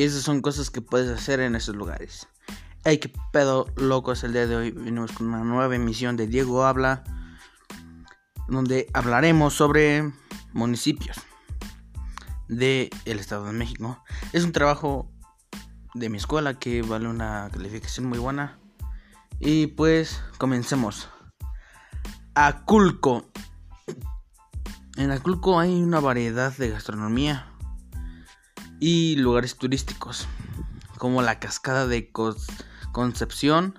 Y esas son cosas que puedes hacer en esos lugares. Hey, qué pedo locos el día de hoy. Venimos con una nueva emisión de Diego Habla. Donde hablaremos sobre municipios del Estado de México. Es un trabajo de mi escuela que vale una calificación muy buena. Y pues comencemos. Aculco. En Aculco hay una variedad de gastronomía y lugares turísticos, como la cascada de Concepción,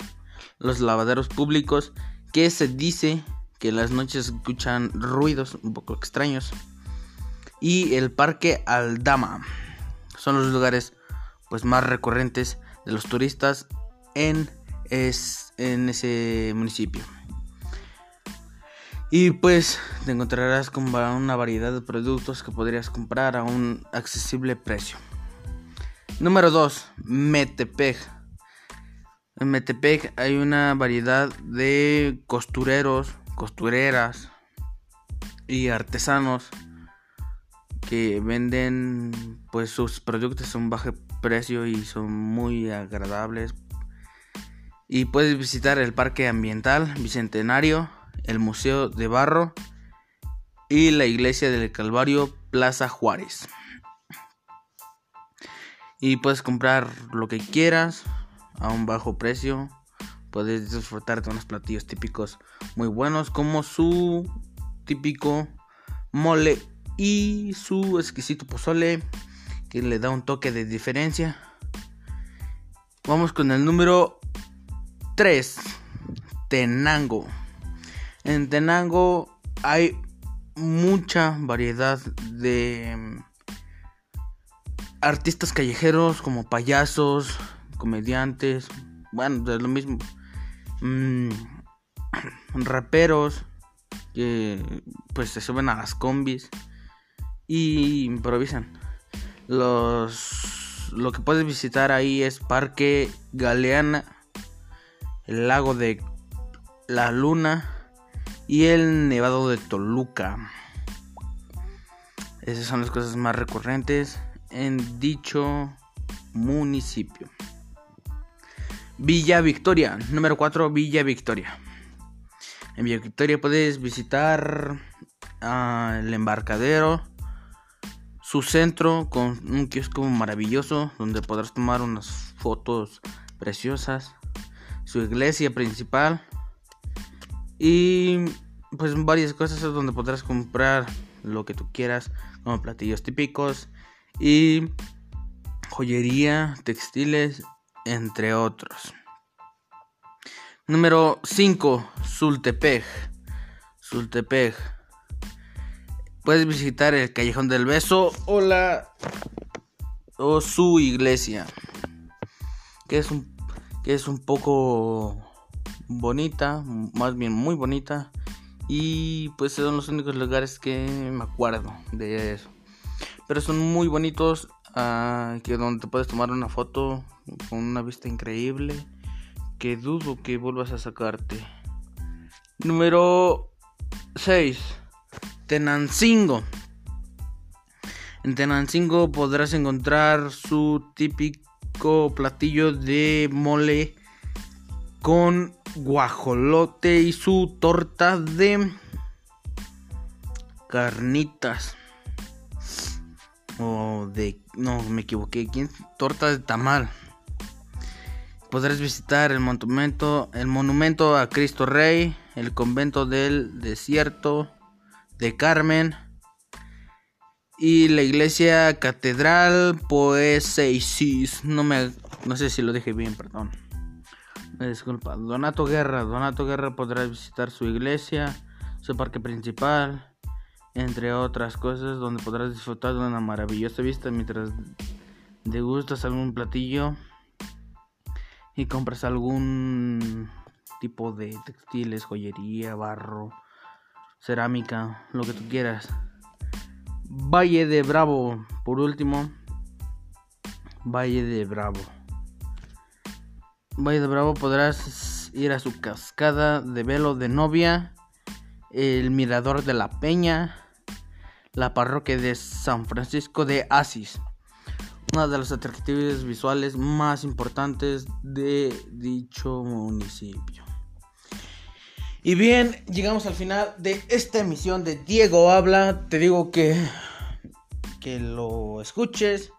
los lavaderos públicos, que se dice que las noches escuchan ruidos un poco extraños, y el parque Aldama. Son los lugares pues más recurrentes de los turistas en, en ese municipio. Y pues te encontrarás con una variedad de productos que podrías comprar a un accesible precio. Número 2. Metepec. En Metepec hay una variedad de costureros, costureras y artesanos que venden pues sus productos a un bajo precio y son muy agradables. Y puedes visitar el Parque Ambiental Bicentenario el Museo de Barro y la Iglesia del Calvario Plaza Juárez. Y puedes comprar lo que quieras a un bajo precio. Puedes disfrutar de unos platillos típicos muy buenos como su típico mole y su exquisito pozole que le da un toque de diferencia. Vamos con el número 3. Tenango. En Tenango hay mucha variedad de mm, artistas callejeros como payasos, comediantes, bueno, es lo mismo. Mm, raperos que pues se suben a las combis y improvisan. Los lo que puedes visitar ahí es Parque Galeana, el lago de la Luna y el Nevado de Toluca. Esas son las cosas más recurrentes en dicho municipio. Villa Victoria, número 4, Villa Victoria. En Villa Victoria puedes visitar el embarcadero, su centro con un kiosco maravilloso donde podrás tomar unas fotos preciosas, su iglesia principal, y pues varias cosas donde podrás comprar lo que tú quieras, como platillos típicos y joyería, textiles, entre otros. Número 5, Sultepec. Sultepec. Puedes visitar el Callejón del Beso o la o su iglesia, que es un que es un poco bonita, más bien muy bonita. Y pues son los únicos lugares que me acuerdo de eso. Pero son muy bonitos, ah, que donde puedes tomar una foto con una vista increíble. Que dudo que vuelvas a sacarte. Número 6. Tenancingo. En Tenancingo podrás encontrar su típico platillo de mole con guajolote y su torta de carnitas. O de... No, me equivoqué. ¿Quién? Torta de tamal. Podrás visitar el monumento, el monumento a Cristo Rey, el convento del desierto de Carmen y la iglesia catedral Poeseisis. No me, no sé si lo dije bien, perdón disculpa, Donato Guerra. Donato Guerra podrá visitar su iglesia, su parque principal, entre otras cosas, donde podrás disfrutar de una maravillosa vista mientras degustas algún platillo y compras algún tipo de textiles, joyería, barro, cerámica, lo que tú quieras. Valle de Bravo, por último. Valle de Bravo. Valle de Bravo podrás ir a su cascada de velo de novia, el mirador de la Peña, la parroquia de San Francisco de Asís. una de las atractividades visuales más importantes de dicho municipio. Y bien, llegamos al final de esta emisión de Diego Habla. Te digo que, que lo escuches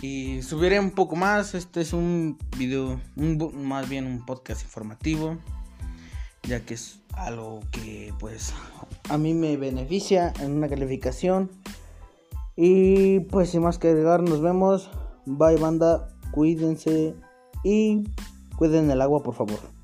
y subiré un poco más. Este es un video, más bien un podcast informativo, ya que es algo que pues a mí me beneficia en una calificación. Y pues sin más que agregar, nos vemos. Bye banda, cuídense y cuiden el agua por favor.